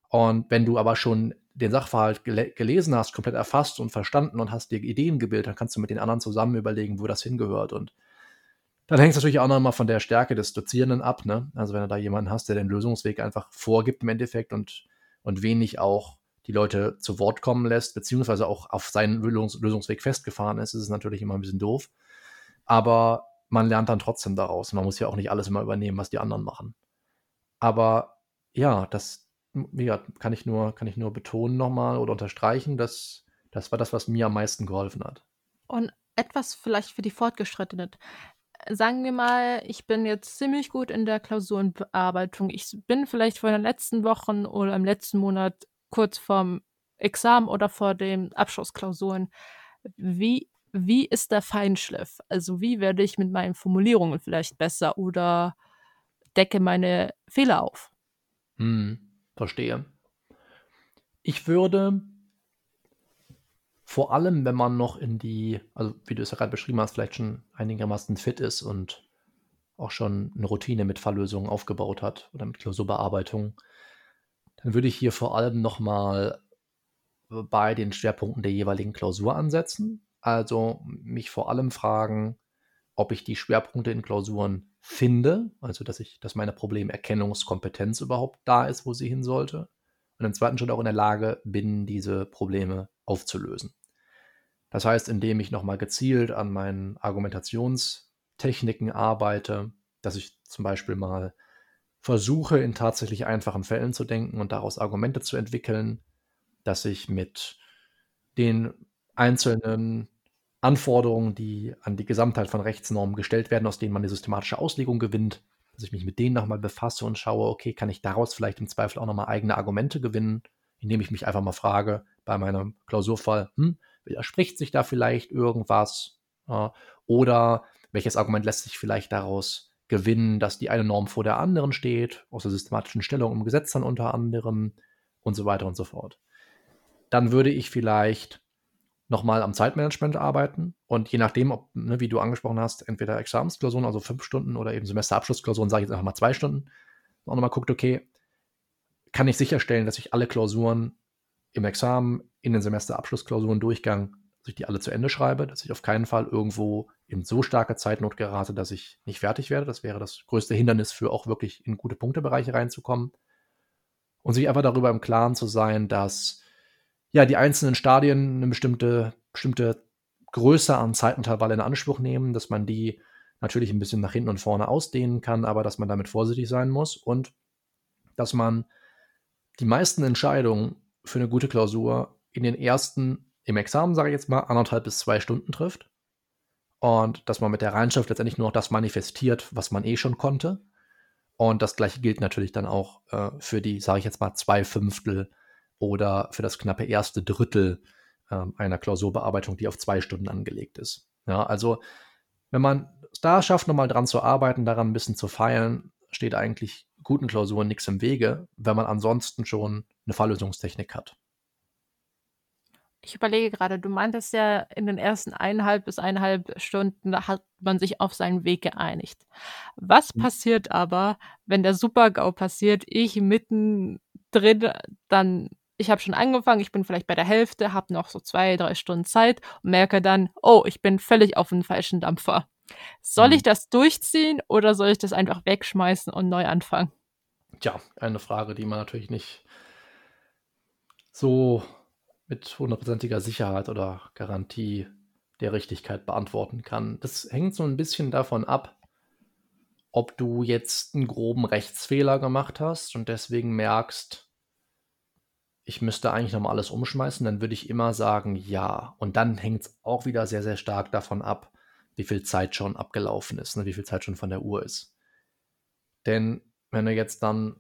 Und wenn du aber schon den Sachverhalt gel gelesen hast, komplett erfasst und verstanden und hast dir Ideen gebildet, dann kannst du mit den anderen zusammen überlegen, wo das hingehört. Und dann hängt es natürlich auch nochmal von der Stärke des Dozierenden ab. Ne? Also wenn du da jemanden hast, der den Lösungsweg einfach vorgibt im Endeffekt und, und wenig auch die Leute zu Wort kommen lässt, beziehungsweise auch auf seinen Lösungs Lösungsweg festgefahren ist, ist es natürlich immer ein bisschen doof. Aber man lernt dann trotzdem daraus. Man muss ja auch nicht alles immer übernehmen, was die anderen machen. Aber ja, das, ja, kann ich nur, kann ich nur betonen nochmal oder unterstreichen, dass das war das, was mir am meisten geholfen hat. Und etwas vielleicht für die Fortgeschrittenen. Sagen wir mal, ich bin jetzt ziemlich gut in der Klausurenbearbeitung. Ich bin vielleicht vor den letzten Wochen oder im letzten Monat kurz vorm Examen oder vor den Abschlussklausuren. Wie, wie ist der Feinschliff? Also wie werde ich mit meinen Formulierungen vielleicht besser oder decke meine Fehler auf? Hm. Verstehe. Ich würde vor allem, wenn man noch in die, also wie du es ja gerade beschrieben hast, vielleicht schon einigermaßen fit ist und auch schon eine Routine mit Falllösungen aufgebaut hat oder mit Klausurbearbeitung, dann würde ich hier vor allem nochmal bei den Schwerpunkten der jeweiligen Klausur ansetzen. Also mich vor allem fragen, ob ich die Schwerpunkte in Klausuren finde, also dass ich, dass meine Problemerkennungskompetenz überhaupt da ist, wo sie hin sollte. Und im zweiten Schritt auch in der Lage bin, diese Probleme aufzulösen. Das heißt, indem ich nochmal gezielt an meinen Argumentationstechniken arbeite, dass ich zum Beispiel mal versuche, in tatsächlich einfachen Fällen zu denken und daraus Argumente zu entwickeln, dass ich mit den einzelnen Anforderungen, die an die Gesamtheit von Rechtsnormen gestellt werden, aus denen man eine systematische Auslegung gewinnt, dass ich mich mit denen nochmal befasse und schaue, okay, kann ich daraus vielleicht im Zweifel auch nochmal eigene Argumente gewinnen, indem ich mich einfach mal frage, bei meinem Klausurfall, hm, widerspricht sich da vielleicht irgendwas? Oder welches Argument lässt sich vielleicht daraus gewinnen, dass die eine Norm vor der anderen steht, aus der systematischen Stellung im Gesetz dann unter anderem und so weiter und so fort. Dann würde ich vielleicht nochmal am Zeitmanagement arbeiten und je nachdem, ob, ne, wie du angesprochen hast, entweder Examensklausuren, also fünf Stunden oder eben Semesterabschlussklausuren, sage ich jetzt einfach mal zwei Stunden, auch nochmal guckt, okay, kann ich sicherstellen, dass ich alle Klausuren im Examen, in den Semesterabschlussklausuren Durchgang, dass ich die alle zu Ende schreibe, dass ich auf keinen Fall irgendwo in so starke Zeitnot gerate, dass ich nicht fertig werde. Das wäre das größte Hindernis für auch wirklich in gute Punktebereiche reinzukommen. Und sich einfach darüber im Klaren zu sein, dass ja, die einzelnen Stadien eine bestimmte, bestimmte Größe an Zeitintervalle in Anspruch nehmen, dass man die natürlich ein bisschen nach hinten und vorne ausdehnen kann, aber dass man damit vorsichtig sein muss und dass man die meisten Entscheidungen für eine gute Klausur in den ersten, im Examen sage ich jetzt mal, anderthalb bis zwei Stunden trifft und dass man mit der Reinschrift letztendlich nur noch das manifestiert, was man eh schon konnte. Und das gleiche gilt natürlich dann auch äh, für die, sage ich jetzt mal, zwei Fünftel oder für das knappe erste Drittel äh, einer Klausurbearbeitung, die auf zwei Stunden angelegt ist. Ja, also wenn man es da schafft, nochmal dran zu arbeiten, daran ein bisschen zu feilen, steht eigentlich guten Klausuren nichts im Wege, wenn man ansonsten schon eine Falllösungstechnik hat. Ich überlege gerade, du meintest ja, in den ersten eineinhalb bis eineinhalb Stunden hat man sich auf seinen Weg geeinigt. Was Mhm. passiert aber, wenn der Super-GAU passiert, ich mittendrin dann ich habe schon angefangen, ich bin vielleicht bei der Hälfte, habe noch so zwei, drei Stunden Zeit und merke dann: „Oh, ich bin völlig auf 'n falschen Dampfer.“ Soll ich Mhm. das durchziehen oder soll ich das einfach wegschmeißen und neu anfangen? Tja, eine Frage, die man natürlich nicht so mit hundertprozentiger Sicherheit oder Garantie der Richtigkeit beantworten kann. Das hängt so 'n bisschen davon ab ob du jetzt 'n groben Rechtsfehler gemacht hast und deswegen merkst ich müsste eigentlich noch mal alles umschmeißen, dann würde ich immer sagen: „Ja.“ Und dann hängt's auch wieder sehr, sehr stark davon ab, wie viel Zeit schon abgelaufen ist, ne, wie viel Zeit schon von der Uhr ist. Denn wenn du jetzt dann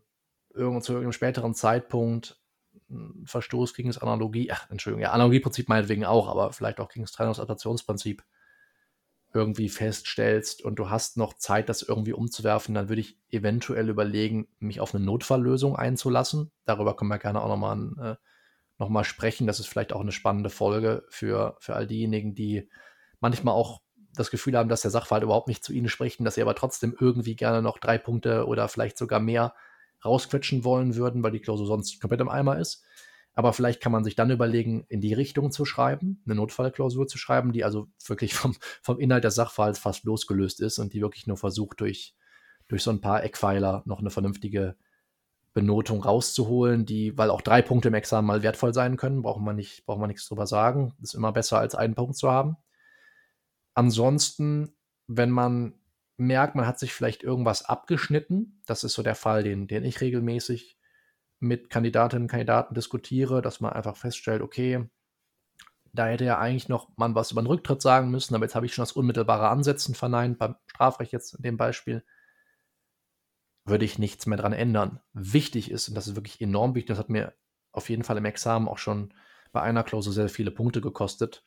irgend zu irgend 'nem späteren Zeitpunkt 'n Verstoß gegen das Analogie ach, Entschuldigung, ja, Analogieprinzip meinetwegen auch, aber vielleicht auch gegen das Trennungsadaptionsprinzip irgendwie feststellst und du hast noch Zeit, das irgendwie umzuwerfen, dann würde ich eventuell überlegen, mich auf 'ne Notfalllösung einzulassen. Darüber können wir gerne auch noch mal 'n äh, noch sprechen. Das ist vielleicht auch 'ne spannende Folge für für all diejenigen, die manchmal auch das Gefühl haben, dass der Sachverhalt überhaupt nicht zu ihnen spricht und dass sie aber trotzdem irgendwie gerne noch 3 Punkte oder vielleicht sogar mehr rausquetschen wollen würden, weil die Klausur sonst komplett im Eimer ist. Aber vielleicht kann man sich dann überlegen, in die Richtung zu schreiben, 'ne Notfallklausur zu schreiben, die also wirklich vom vom Inhalt des Sachverhalts fast losgelöst ist und die wirklich nur versucht, durch durch so 'n paar Eckpfeiler noch 'ne vernünftige Benotung rauszuholen, die weil auch 3 Punkte im Examen mal wertvoll sein können, braucht man nicht braucht man nix drüber sagen. Ist immer besser, als 1 Punkt zu haben. Ansonsten, wenn man merkt, man hat sich vielleicht irgendwas abgeschnitten, das ist so der Fall, den den ich regelmäßig mit Kandidatinnen und Kandidaten diskutiere, dass man einfach feststellt: „Okay, da hätte ja eigentlich noch man was über 'n Rücktritt sagen müssen, aber jetzt habe ich schon das unmittelbare Ansetzen verneint“, beim Strafrecht jetzt in dem Beispiel würde ich nichts mehr dran ändern. Wichtig ist, und das ist wirklich enorm wichtig, das hat mir auf jeden Fall im Examen auch schon bei einer Klausur sehr viele Punkte gekostet,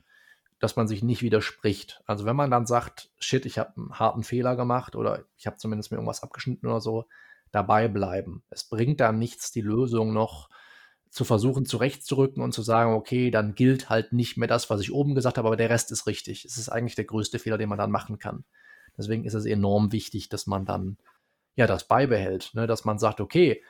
dass man sich nicht widerspricht. Also, wenn man dann sagt: „Shit, ich habe 'n harten Fehler gemacht“ oder „ich habe zumindest mir irgendwas abgeschnitten“ oder so, dabei bleiben. Es bringt da nichts, die Lösung noch zu versuchen zurechtzurücken und zu sagen: „Okay, dann gilt halt nicht mehr das, was ich oben gesagt habe, aber der Rest ist richtig.“ Es ist eigentlich der größte Fehler, den man dann machen kann. Deswegen ist es enorm wichtig, dass man dann, ja, das beibehält, ne, dass man sagt: „Okay,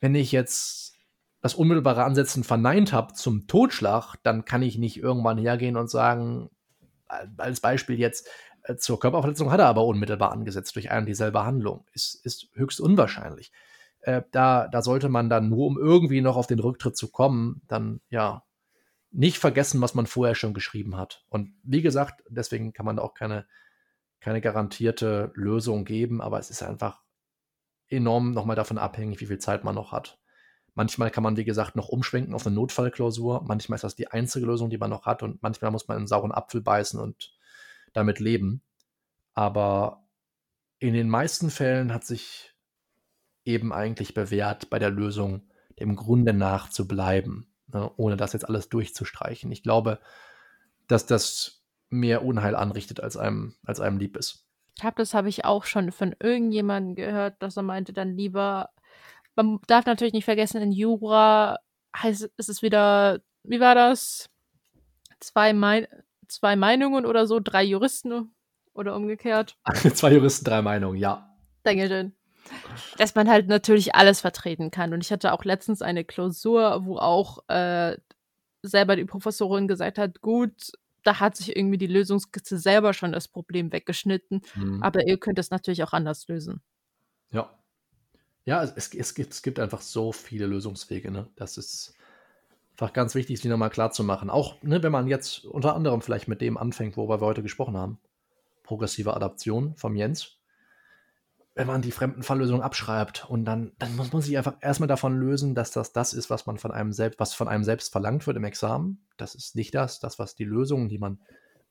wenn ich jetzt das unmittelbare Ansetzen verneint habe zum Totschlag, dann kann ich nicht irgendwann hergehen und sagen“ a als Beispiel jetzt, „Zur Körperverletzung hat er aber unmittelbar angesetzt durch ein und dieselbe Handlung.“ Ist ist höchst unwahrscheinlich. Äh, da da sollte man dann nur, um irgendwie noch auf den Rücktritt zu kommen, dann, ja, nicht vergessen, was man vorher schon geschrieben hat. Und wie gesagt, deswegen kann man da auch keine keine garantierte Lösung geben, aber es ist einfach enorm noch mal davon abhängig, wie viel Zeit man noch hat. Manchmal kann man, wie gesagt, noch umschwenken auf 'ne Notfallklausur. Manchmal ist das die einzige Lösung, die man noch hat und manchmal muss man in 'n sauren Apfel beißen und damit leben. Aber in den meisten Fällen hat sich eben eigentlich bewährt, bei der Lösung dem Grunde nach zu bleiben, ne, ohne das jetzt alles durchzustreichen. Ich glaube, dass das mehr Unheil anrichtet, als einem als einem lieb ist. Ich glaube, das habe ich auch schon von irgendjemandem gehört, dass er meinte dann lieber man darf natürlich nicht vergessen, in Jura heißt ist es wieder wie war das? 2 Mei 2 Meinungen oder so, 3 Juristen oder umgekehrt. [LAUGHS] 2 Juristen, 3 Meinungen, ja. Dankeschön. Dass man halt natürlich alles vertreten kann. Und ich hatte auch letztens eine Klausur, wo auch, äh, selber die Professorin gesagt hat: „Gut, da hat sich irgendwie die Lösungskizze selber schon das Problem weggeschnitten, Mhm. aber ihr könnt es natürlich auch anders lösen.“ Ja. Ja, es es es gibt es gibt einfach so viele Lösungswege, ne? Das ist einfach ganz wichtig, sich noch mal klarzumachen. Auch, ne, wenn man jetzt unter anderem vielleicht mit dem anfängt, worüber wir heute gesprochen haben, progressive Adaption vom Jens. Wenn man die Fremdenfalllösung abschreibt und dann dann muss man sich einfach erst mal davon lösen, dass das das ist, was man von einem selbst was von einem selbst verlangt wird im Examen. Das ist nicht das. Das, was die Lösungen, die man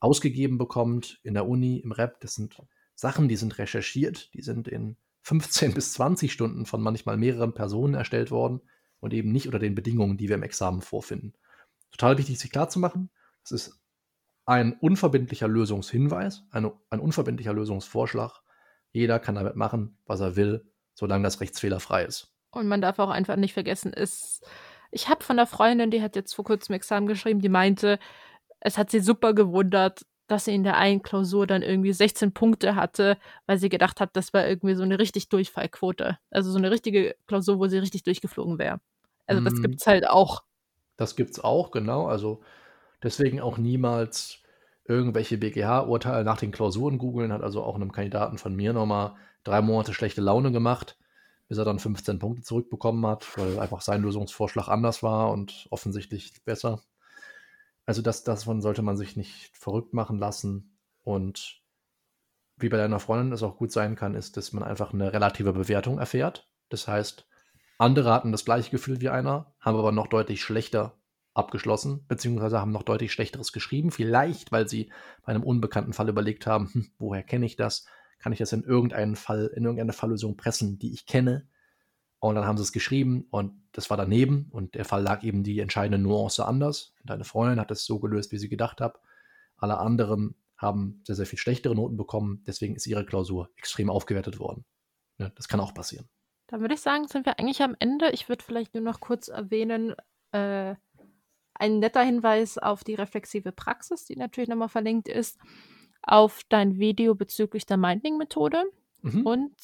ausgegeben bekommt in der Uni, im Rep, das sind Sachen, die sind recherchiert, die sind in 15 [LAUGHS] bis 20 Stunden von manchmal mehreren Personen erstellt worden und eben nicht unter den Bedingungen, die wir im Examen vorfinden. Total wichtig, sich klarzumachen, es ist ein unverbindlicher Lösungshinweis, eine ein unverbindlicher Lösungsvorschlag. Jeder kann damit machen, was er will, solange das rechtsfehlerfrei ist. Und man darf auch einfach nicht vergessen, es Ich habe von einer Freundin, die hat jetzt vor kurzem Examen geschrieben, die meinte, es hat sie super gewundert, dass sie in der einen Klausur dann irgendwie 16 Punkte hatte, weil sie gedacht hat, das war irgendwie so eine richtig Durchfallquote. Also so eine richtige Klausur, wo sie richtig durchgeflogen wäre. Also das Mhm. gibt's halt auch. Das gibt's auch, genau. Also deswegen auch niemals irgendwelche BGH-Urteile nach den Klausuren googeln. Hat also auch einem Kandidaten von mir nochmal drei Monate schlechte Laune gemacht, bis er dann 15 Punkte zurückbekommen hat, weil einfach sein Lösungsvorschlag anders war und offensichtlich besser. Also das, davon sollte man sich nicht verrückt machen lassen. Und wie bei deiner Freundin es auch gut sein kann, ist, dass man einfach eine relative Bewertung erfährt. Das heißt, andere hatten das gleiche Gefühl wie einer, haben aber noch deutlich schlechter abgeschlossen, beziehungsweise haben noch deutlich schlechteres geschrieben. Vielleicht, weil sie bei einem unbekannten Fall überlegt haben, hm, woher kenne ich das? Kann ich das in irgendeinen Fall, in irgendeine Falllösung pressen, die ich kenne? Und dann haben sie es geschrieben und das war daneben und der Fall lag eben die entscheidende Nuance anders. Deine Freundin hat es so gelöst, wie sie gedacht hat. Alle anderen haben sehr, sehr viel schlechtere Noten bekommen. Deswegen ist ihre Klausur extrem aufgewertet worden. Ja, das kann auch passieren. Dann würde ich sagen, sind wir eigentlich am Ende. Ich würde vielleicht nur noch kurz erwähnen, äh, ein netter Hinweis auf die reflexive Praxis, die natürlich nochmal verlinkt ist, auf dein Video bezüglich der Minding-Methode. Mhm. Und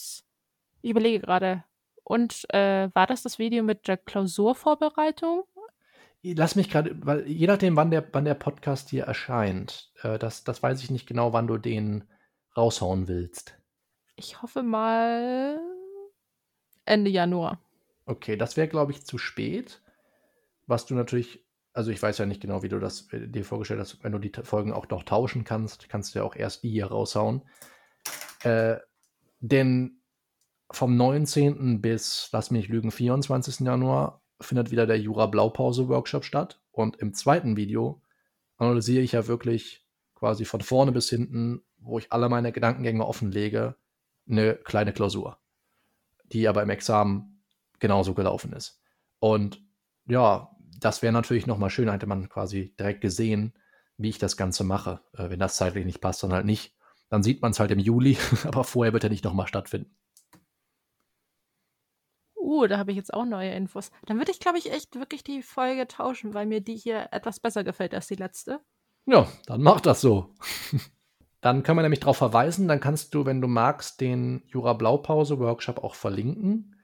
ich überlege gerade, und äh, war das das Video mit der Klausurvorbereitung? Lass mich gerade, weil je nachdem, wann der, wann der Podcast hier erscheint, äh, das, das weiß ich nicht genau, wann du den raushauen willst. Ich hoffe mal Ende Januar. Okay, das wäre, glaube ich, zu spät. Was du natürlich, also ich weiß ja nicht genau, wie du das äh, dir vorgestellt hast, wenn du die Folgen auch noch tauschen kannst, kannst du ja auch erst die hier raushauen. Äh, denn vom 19. bis, lass mich lügen, 24. Januar findet wieder der Jura Blaupause Workshop statt. Und im zweiten Video analysiere ich ja wirklich quasi von vorne bis hinten, wo ich alle meine Gedankengänge offenlege, eine kleine Klausur, die aber im Examen genauso gelaufen ist. Und ja, das wäre natürlich nochmal schön, hätte man quasi direkt gesehen, wie ich das Ganze mache. Äh, wenn das zeitlich nicht passt, dann halt nicht. Dann sieht man es halt im Juli, [LAUGHS] aber vorher wird er nicht nochmal stattfinden. Uh, da habe ich jetzt auch neue Infos. Dann würde ich, glaube ich, echt wirklich die Folge tauschen, weil mir die hier etwas besser gefällt als die letzte. Ja, dann mach das so. [LAUGHS] dann können wir nämlich darauf verweisen, dann kannst du, wenn du magst, den Jura Blaupause Workshop auch verlinken.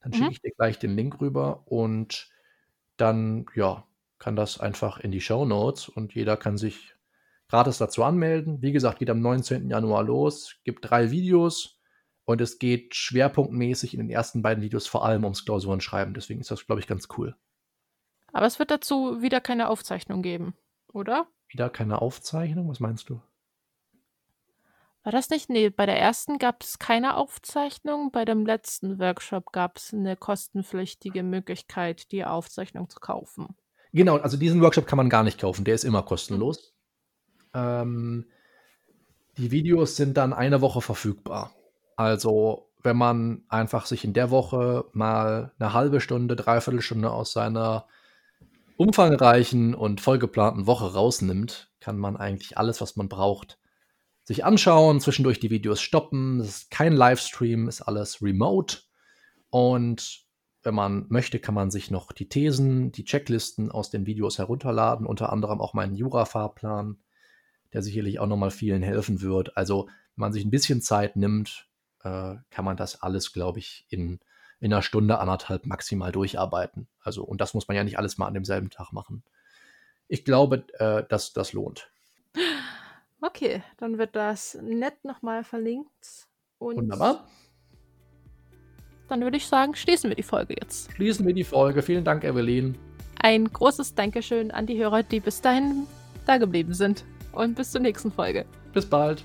Dann schicke Mhm. ich dir gleich den Link rüber und dann, ja, kann das einfach in die Show Notes und jeder kann sich gratis dazu anmelden. Wie gesagt, geht am 19. Januar los, gibt drei Videos und es geht schwerpunktmäßig in den ersten beiden Videos vor allem ums Klausurenschreiben. Deswegen ist das, glaube ich, ganz cool. Aber es wird dazu wieder keine Aufzeichnung geben, oder? Wieder keine Aufzeichnung, was meinst du? War das nicht? Nee, bei der ersten gab es keine Aufzeichnung. Bei dem letzten Workshop gab es eine kostenpflichtige Möglichkeit, die Aufzeichnung zu kaufen. Genau, also diesen Workshop kann man gar nicht kaufen, der ist immer kostenlos. Ähm, die Videos sind dann eine Woche verfügbar. Also, wenn man einfach sich in der Woche mal eine halbe Stunde, dreiviertel Stunde aus seiner umfangreichen und vollgeplanten Woche rausnimmt, kann man eigentlich alles, was man braucht, sich anschauen, zwischendurch die Videos stoppen. Das ist kein Livestream, ist alles remote. Und wenn man möchte, kann man sich noch die Thesen, die Checklisten aus den Videos herunterladen, unter anderem auch meinen Jura-Fahrplan, der sicherlich auch nochmal vielen helfen wird. Also, wenn man sich ein bisschen Zeit nimmt, äh, kann man das alles, glaube ich, in, in einer Stunde, anderthalb maximal durcharbeiten. Also, und das muss man ja nicht alles mal an demselben Tag machen. Ich glaube, äh, dass das lohnt. Okay, dann wird das nett nochmal verlinkt. Und Wunderbar. dann würde ich sagen, schließen wir die Folge jetzt. Schließen wir die Folge. Vielen Dank, Evelyn. Ein großes Dankeschön an die Hörer, die bis dahin da geblieben sind. Und bis zur nächsten Folge. Bis bald.